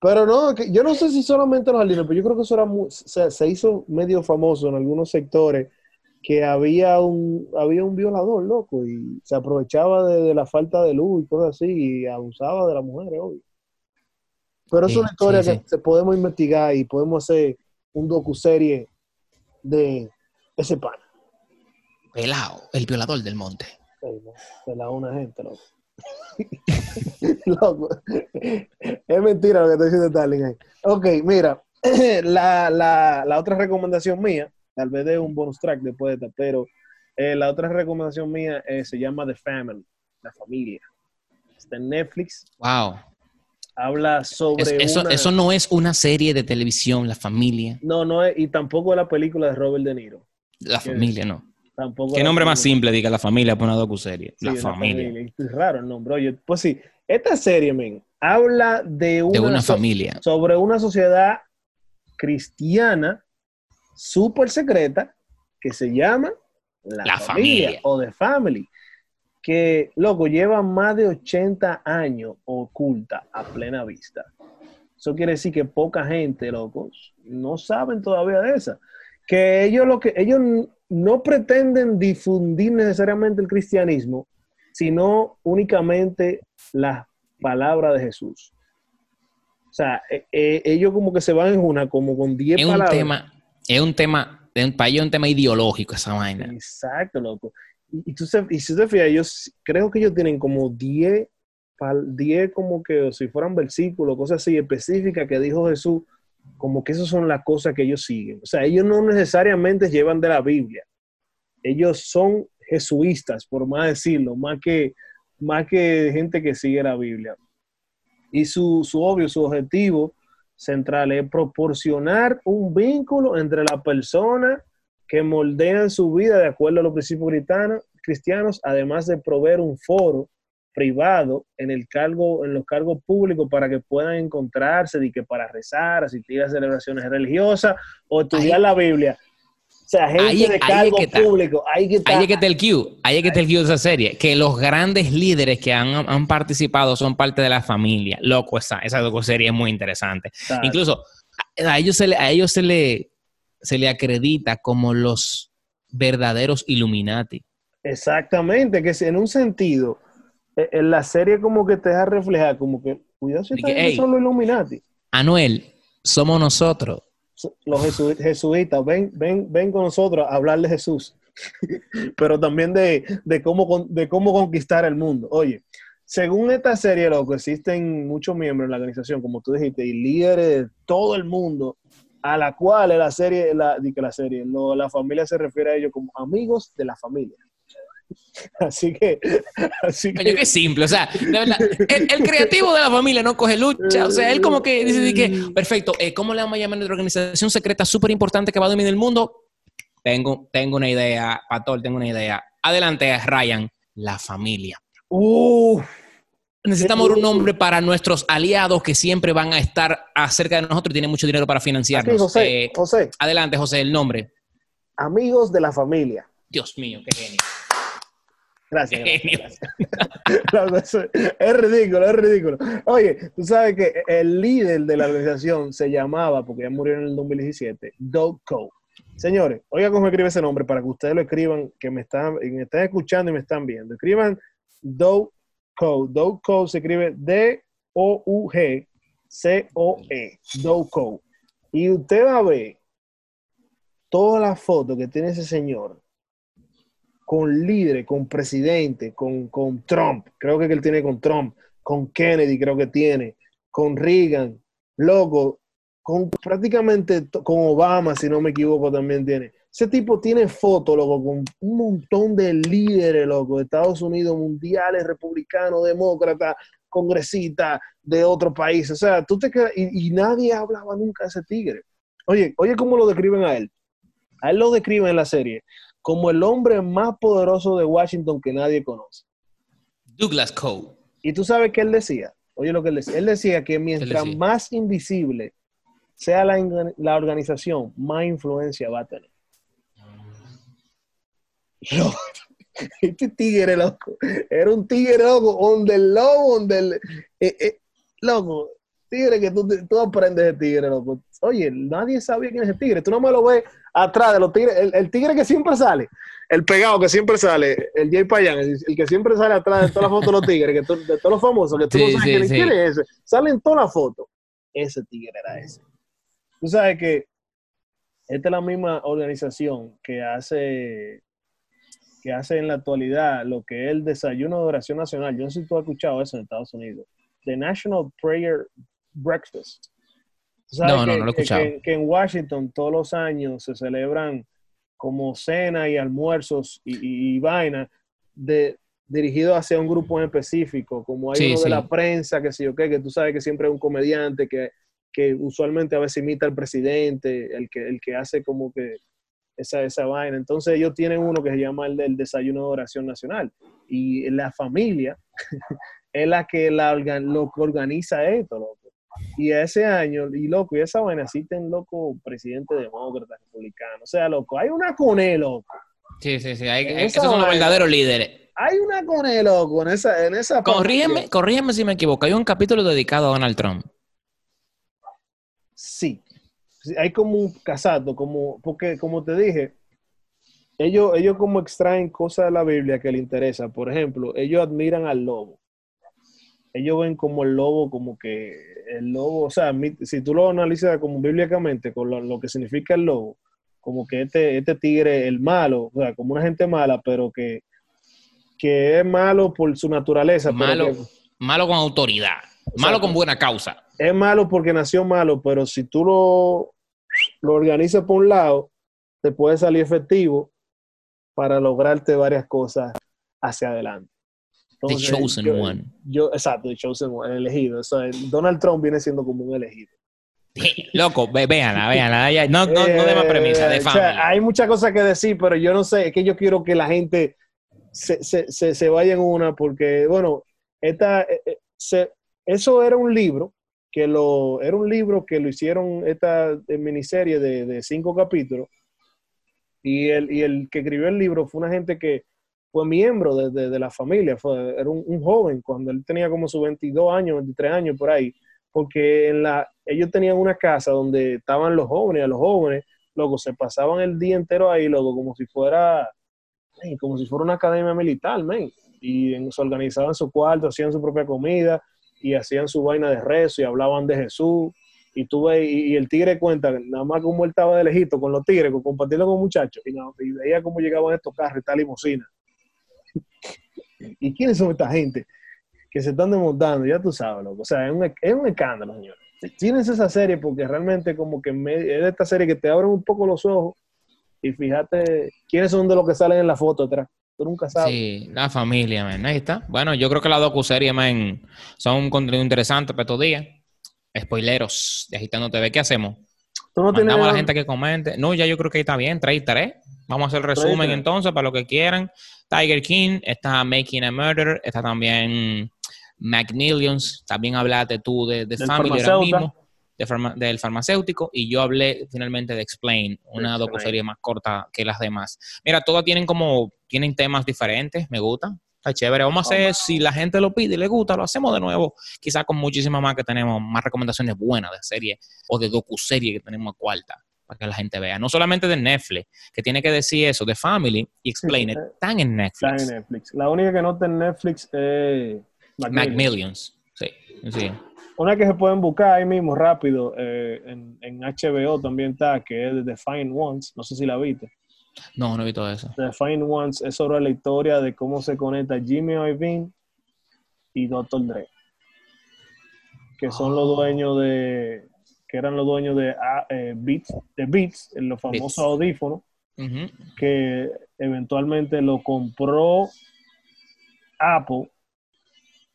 Pero no, que yo no sé si solamente los jardineros, pero yo creo que eso era se, se hizo medio famoso en algunos sectores que había un, había un violador, loco, y se aprovechaba de, de la falta de luz y cosas así, y abusaba de las mujeres, obvio. Pero es una historia sí, que podemos investigar y podemos hacer un docuserie de ese pan. Pelao, el violador del monte. La una gente, loco. loco. Es mentira lo que está diciendo ahí. Ok, mira, la, la, la otra recomendación mía, tal vez de un bonus track después de esta, pero eh, la otra recomendación mía eh, se llama The Family, la familia. Está en Netflix, Wow. Habla sobre Es- eso, una- eso no es una serie de televisión, la familia. No, no es, y tampoco es la película de Robert De Niro. La ¿Qué familia, no. Tampoco ¿Qué nombre más simple diga la familia por una docuserie? Sí, la familia. Es raro el nombre. Oye, pues sí, esta serie, men, habla de una, De una so- familia. sobre una sociedad cristiana súper secreta que se llama la, La familia, familia. o The Family, que, loco, lleva más de 80 años oculta a plena vista. Eso quiere decir que poca gente, locos, no saben todavía de esa. Que ellos lo que ellos no pretenden difundir necesariamente el cristianismo, sino únicamente las palabras de Jesús. O sea, eh, eh, ellos como que se van en una, como con 10 Es un palabras. tema, es un tema, para ellos es un tema ideológico esa vaina. Exacto, loco. Y, tú y si te fijas, ellos creo que ellos tienen como 10, pal- 10 como que si fueran versículos, cosas así específicas que dijo Jesús, como que esas son las cosas que ellos siguen. O sea, ellos no necesariamente llevan de la Biblia. Ellos son jesuistas, por más decirlo, más que, más que gente que sigue la Biblia. Y su, su obvio, su objetivo central es proporcionar un vínculo entre la persona que moldean su vida de acuerdo a los principios cristianos, cristianos, además de proveer un foro privado en el cargo, en los cargos públicos para que puedan encontrarse y que para rezar, asistir a celebraciones religiosas o estudiar Ahí- la Biblia. O sea, gente Ahí- de ahí es cargo que público, ahí que está. Ahí es que está el Q, ahí es que está el Q de esa serie, que los grandes líderes que han, han participado son parte de la familia. Loco, esa, esa docuserie es muy interesante. Incluso a ellos se le, a ellos se le, se le acredita como los verdaderos Illuminati. Exactamente, que si en un sentido, eh, en la serie como que te deja reflejar, como que, cuidado si De esta que, gente "Ey". son los Illuminati. Anuel, somos nosotros. los jesu- jesuitas, ven, ven, ven con nosotros a hablar de Jesús, pero también de, de, cómo, con- de cómo conquistar el mundo. Oye, según esta serie, loco, existen muchos miembros en la organización, como tú dijiste, y líderes de todo el mundo, a la cual la serie, la, la serie, la familia se refiere a ellos como amigos de la familia. Así que, así que qué simple, o sea, de verdad, el, el creativo de la familia no coge lucha, o sea, él como que dice que, perfecto, eh, ¿cómo le vamos a llamar a nuestra organización secreta súper importante que va a dominar el mundo? Tengo, tengo una idea, Pastor, tengo una idea. Adelante, Ryan, la familia. Uf, Necesitamos un nombre para nuestros aliados que siempre van a estar acerca de nosotros y tienen mucho dinero para aquí, financiarnos. José, Eh, José, adelante, José, el nombre. amigos de la familia. Dios mío, qué genio. Gracias. gracias, es ridículo, es ridículo. Oye, tú sabes que el líder de la organización se llamaba, porque ya murió en el 2017, Doug Cole. Señores, oiga cómo escribe ese nombre para que ustedes lo escriban, que me están, me están escuchando y me están viendo. Escriban Doug Cole. Doug Cole se escribe D-O-U-G-C-O-E. Doug Cole. Y usted va a ver todas las fotos que tiene ese señor con líderes, con presidente, con, con Trump, creo que él tiene con Trump, con Kennedy, creo que tiene, con Reagan, loco, con prácticamente con Obama, si no me equivoco, también tiene. Ese tipo tiene fotos, loco, con un montón de líderes, loco, de Estados Unidos, mundiales, republicanos, demócratas, congresistas de otros países. O sea, tú te quedas, y, y nadie hablaba nunca de ese tigre. Oye, oye, cómo lo describen a él. A él lo describen en la serie como el hombre más poderoso de Washington que nadie conoce. Douglas Cole. Y tú sabes qué él decía. Oye lo que él decía. Él decía que mientras decía? más invisible sea la, la organización, más influencia va a tener. Loco, Este tigre, loco. Era un tigre, loco, donde el lobo, donde el... eh, eh, loco, tigre que tú, tú aprendes de tigre, loco. Oye, nadie sabía quién es el tigre. Tú no me lo ves atrás de los tigres. El, el tigre que siempre sale, el pegado que siempre sale, el Jay Payan, el, el que siempre sale atrás de todas las fotos de los tigres, que tú- de todos los famosos, que tú no sabes sí, quién, sí. quién es ese. Sale en todas las fotos. ese tigre era ese. Tú sabes que esta es la misma organización que hace que hace en la actualidad lo que es el desayuno de oración nacional. Yo no sé si tú has escuchado eso en Estados Unidos. The National Prayer Breakfast. No, no, no lo he escuchado. Que, en Washington todos los años se celebran como cena y almuerzos y, y, vaina de, dirigido hacia un grupo en específico, como hay uno de la prensa, que sé yo qué, que tú sabes que siempre hay un comediante que, que usualmente a veces imita al presidente, el que, el que hace como que esa, esa vaina. Entonces ellos tienen uno que se llama el del desayuno de oración nacional. Y la familia es la que la, lo que organiza esto, loco. Y ese año, y loco, y esa vaina sí ten loco presidente demócrata, republicano. O sea, loco, hay una cone, loco. Sí, sí, sí. Hay, esos son los verdaderos líderes. Hay una cone, loco, en esa, en esa corrígeme, corrígeme si me equivoco. Hay un capítulo dedicado a Donald Trump. Sí, hay como un casato, como, porque como te dije, ellos, ellos como extraen cosas de la Biblia que les interesa. Por ejemplo, ellos admiran al lobo. Ellos ven como el lobo, como que el lobo, o sea, si tú lo analizas como bíblicamente, con lo, que significa el lobo, como que este, este tigre, el malo, o sea, como una gente mala, pero que, que es malo por su naturaleza. Malo, malo con autoridad, malo con buena causa es malo porque nació malo, pero si tú lo, lo organizas por un lado, te puede salir efectivo para lograrte varias cosas hacia adelante. the chosen one. Yo, exacto, the chosen one, el elegido. Donald Trump viene siendo como un elegido. Loco, véanla, véanla. No, no, no de más premisa, de. O sea, hay muchas cosas que decir, pero yo no sé, es que yo quiero que la gente se, se, se, se vaya en una, porque, bueno, esta, eh, eh, se, eso era un libro que lo, era un libro que lo hicieron esta miniserie de, cinco capítulos y el, y el que escribió el libro fue una gente que fue miembro de, la familia, fue, era un, joven cuando él tenía como sus 22 años, 23 años por ahí, porque la, ellos tenían una casa donde estaban los jóvenes, a los jóvenes, luego se pasaban el día entero ahí, luego como si fuera, como si fuera una academia militar, man. y se organizaban su cuarto, hacían su propia comida, y hacían su vaina de rezo y hablaban de Jesús. Y tuve y, el tigre cuenta nada más como él estaba de lejito con los tigres, compartiendo con muchachos, y, veía cómo llegaban estos carros, esta limusina. ¿Y quiénes son esta gente que se están desmontando? Ya tú sabes, loco. O sea, es un, es un escándalo, señor. Tienes esa serie porque realmente como que es de esta serie que te abren un poco los ojos y fíjate quiénes son de los que salen en la foto atrás nunca sabes. Sí, la familia, man. Ahí está. Bueno, yo creo que las docu-series, man, son un contenido interesante para estos días. Spoileros de Agitando TV, ¿qué hacemos? ¿Tú no Mandamos a la gente que comente. No, ya yo creo que ahí está bien, trae tres. Vamos a hacer el resumen entonces para lo que quieran. Tiger King, está Making a Murder, está también McNillions. También hablaste tú de, de Family ahora mismo del farmacéutico y yo hablé finalmente de Explain, una docu-serie más corta que las demás. Mira, todas tienen como, tienen temas diferentes, me gusta, está chévere. Vamos a hacer, si la gente lo pide y le gusta, lo hacemos de nuevo, quizás con muchísimas más que tenemos, más recomendaciones buenas de serie o de docu-serie que tenemos a cuarta para que la gente vea. No solamente de Netflix, que tiene que decir eso, de Family y Explain It, están en Netflix. Están en Netflix. La única que no está en Netflix es Macmillions. Sí, sí. Una que se pueden buscar ahí mismo rápido eh, en, en, HBO también está, que es The Fine Ones. No sé si la viste. No, no he visto eso. The Fine Ones es sobre la historia de cómo se conecta Jimmy Iovine y Dr. Dre. Que son los oh. dueños de. que eran los dueños de ah, eh, Beats, de Beats, los famosos audífonos. Que eventualmente lo compró Apple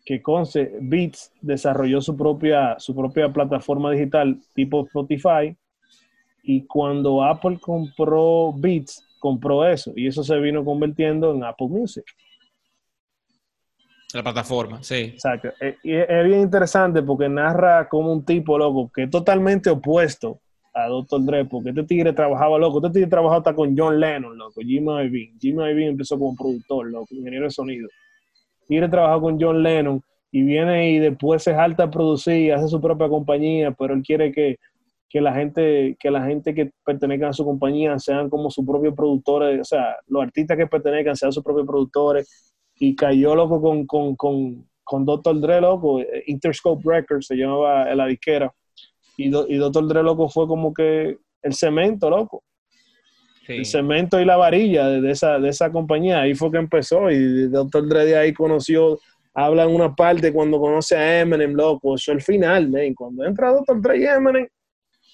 que Conce Beats desarrolló su propia, su propia plataforma digital tipo Spotify y cuando Apple compró Beats, compró eso y eso se vino convirtiendo en Apple Music. La plataforma, sí. Exacto. Eh, y es bien interesante porque narra como un tipo, loco, que es totalmente opuesto a Dr. Dre, porque este tigre trabajaba, loco, este tigre trabajaba hasta con John Lennon, loco, Jimmy Iovine. Jimmy Iovine empezó como productor, loco, ingeniero de sonido quiere trabajar con John Lennon y viene y después se jalta a producir hace su propia compañía, pero él quiere que, la gente que la gente que pertenezca a su compañía sean como sus propios productores, o sea, los artistas que pertenezcan sean sus propios productores y cayó loco con, con, con, con Dr. Dre, loco, Interscope Records se llamaba la disquera y, Do- y Doctor Dre, loco, fue como que el cemento, loco. El cemento y la varilla de, de esa, de esa compañía. Ahí fue que empezó y Doctor Dre de ahí conoció, habla en una parte cuando conoce a Eminem, loco. Eso es el final, man. Cuando entra Doctor Dre y Eminem,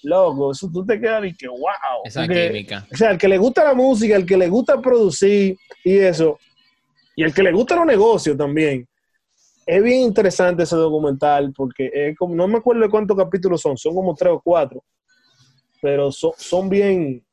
loco, eso tú te quedas y que wow. Esa Porque- química. o sea, el que le gusta la música, el que le gusta producir y eso, y el que le gusta los negocios también. Es bien interesante ese documental porque es como, no me acuerdo de cuántos capítulos son, son como tres o cuatro, pero son, son bien,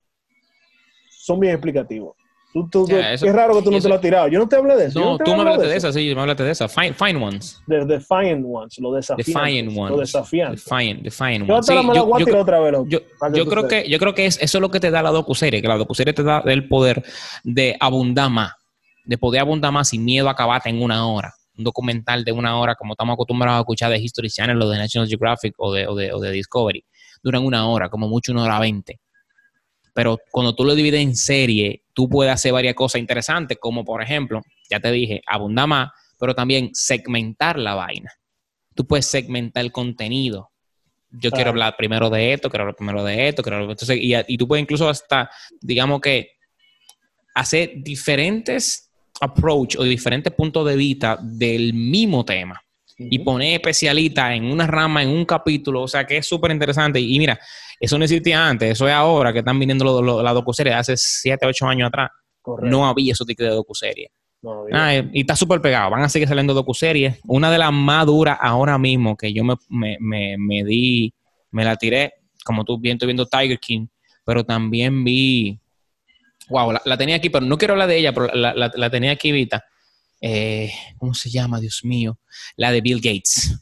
son bien explicativos. Tú, tú- tú- eso- qué raro que tú no eso- te lo has tirado. Yo no te hablé de eso. yo No, te tú me hablaste de esa, sí, me hablaste de esa. Fine, fine ones. De Defiant Ones, lo desafiantes. Defiant Lo ones. desafiantes. Defiant, defiant Yo ones. Sí, yo- yo creo- otra vez, Yo, yo creo que, yo creo que es, eso es lo que te da la docuserie, que la docuserie te da el poder de abundar más, de poder abundar más sin miedo a acabarte en una hora. Un documental de una hora, como estamos acostumbrados a escuchar de History Channel o de National Geographic o de, o de, o de Discovery, duran una hora, como mucho una hora veinte. Pero cuando tú lo divides en serie, tú puedes hacer varias cosas interesantes, como por ejemplo, ya te dije, abundar más, pero también segmentar la vaina. Tú puedes segmentar el contenido. Yo Claro. quiero hablar primero de esto, quiero hablar primero de esto, quiero hablar- entonces, y, y tú puedes incluso hasta, digamos que, hacer diferentes approach o diferentes puntos de vista del mismo tema y poner especialistas en una rama, en un capítulo, o sea que es súper interesante. Y mira, eso no existía antes, eso es ahora que están viniendo lo- lo- la docuserie, hace 7, 8 años atrás. Correcto. No había esos tipos de docuserie. No. Ah, eh, y está súper pegado, van a seguir saliendo docuseries. Una de las más duras ahora mismo que yo me, me, me, me di, me la tiré, como tú bien, estoy viendo Tiger King, pero también vi, wow, la, la tenía aquí, pero no quiero hablar de ella, pero la, la- la tenía aquí, Vita. Eh, ¿Cómo se llama, Dios mío? La de Bill Gates.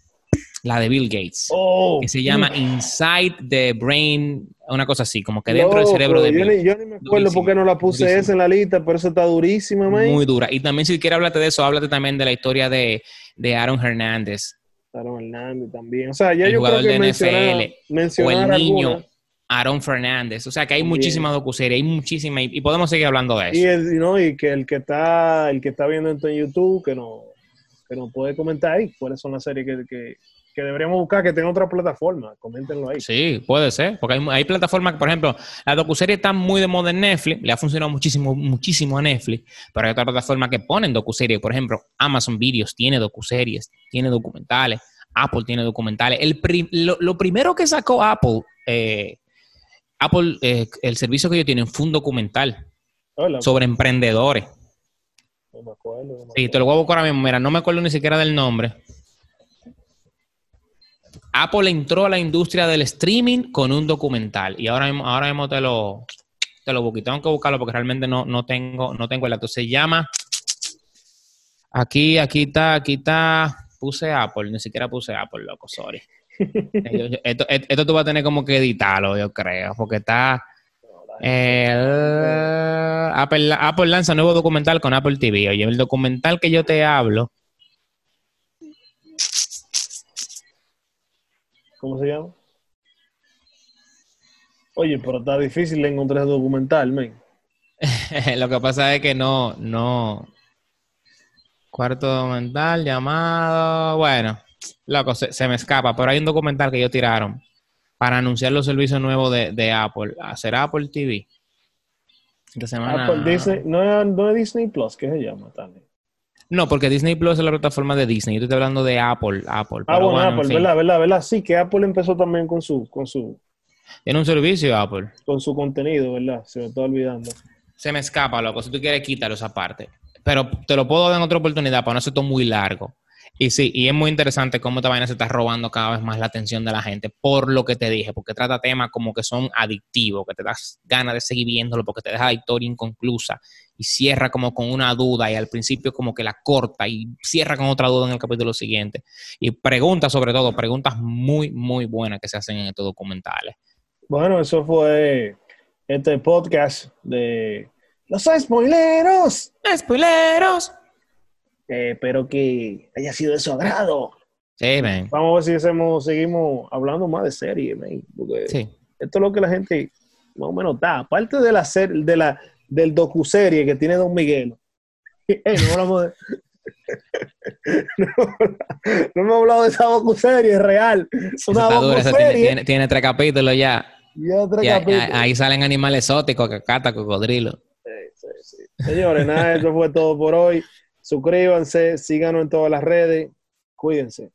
La de Bill Gates. Oh, que se llama Inside the Brain, una cosa así, como que dentro del cerebro de yo Bill. ni, yo ni me acuerdo por qué no la puse durísima. esa en la lista, pero eso está durísima, man. Muy dura. Y también si quieres hablarte de eso, háblate también de la historia de, de Aaron Hernández. Aaron Hernández también. O sea, ya El yo creo jugador que de mencionar, NFL, O el niño alguna. Aaron Fernández. O sea que hay También. muchísima docuserie, hay muchísima, y, y podemos seguir hablando de Y, eso. el, y no, y que el que está, el que está viendo esto en YouTube, que no, que nos puede comentar ahí cuáles son las series que, que, que deberíamos buscar que tenga otra plataforma. Coméntenlo ahí. Sí, puede ser, porque hay, hay plataformas que, por ejemplo, la docuserie está muy de moda en Netflix, le ha funcionado muchísimo, muchísimo a Netflix, pero hay otras plataformas que ponen docuseries, por ejemplo, Amazon Videos tiene docuseries, tiene documentales, Apple tiene documentales. El pri- lo, lo primero que sacó Apple, eh, Apple, eh, el servicio que ellos tienen fue un documental Hola, sobre emprendedores. no me acuerdo. no me Sí, te lo voy a buscar ahora mismo. Mira, no me acuerdo ni siquiera del nombre. Apple entró a la industria del streaming con un documental. Y ahora mismo, ahora mismo te lo, te lo busqué. Tengo que buscarlo porque realmente no, no tengo, no tengo el dato. Se llama. Aquí, aquí está, aquí está. Puse Apple, ni siquiera puse Apple, loco, sorry. Esto, esto- esto tú vas a tener como que editarlo, yo creo, porque está. eh, Apple, Apple lanza nuevo documental con Apple TV. Oye, el documental que yo te hablo, ¿Cómo se llama? Oye, pero está difícil encontrar ese documental, men. lo que pasa es que no, no. Cuarto documental llamado. Bueno, loco, se, se me escapa, pero hay un documental que ellos tiraron para anunciar los servicios nuevos de, de Apple. Hacer Apple TV. Apple Disney, no, es- no es Disney Plus, ¿qué se llama también? No, porque Disney Plus es la plataforma de Disney. Yo te estoy hablando de Apple. Apple. Ah, bueno, en Apple, fin. ¿verdad? ¿verdad? ¿verdad? Sí, que Apple empezó también con su, con su, Tiene un servicio Apple. con su contenido, ¿verdad? Se me está olvidando. Se me escapa, loco. Si tú quieres, quítalo esa parte. Pero te lo puedo dar en otra oportunidad para no hacer todo muy largo. Y sí, y es muy interesante cómo esta vaina se está robando cada vez más la atención de la gente por lo que te dije, porque trata temas como que son adictivos, que te das ganas de seguir viéndolo, porque te deja la historia inconclusa y cierra como con una duda y al principio como que la corta y cierra con otra duda en el capítulo siguiente. Y preguntas sobre todo, preguntas muy, muy buenas que se hacen en estos documentales. Bueno, eso fue este podcast de Los Spoileros. ¡Spoileros! Eh, espero que haya sido de su agrado. Sí, man. Vamos a ver si hacemos, seguimos hablando más de series, man, porque Sí. esto es lo que la gente más o menos está. Aparte de la ser, de la del docuserie que tiene Don Miguel. No hablamos de- no, hemos hablado de esa docu-serie, es real. Una tiene, tiene, tres capítulos ya. ahí, salen animales exóticos, cacata, cocodrilo. Sí, sí, sí. Señores, nada, eso fue todo por hoy. Suscríbanse, síganos en todas las redes. Cuídense.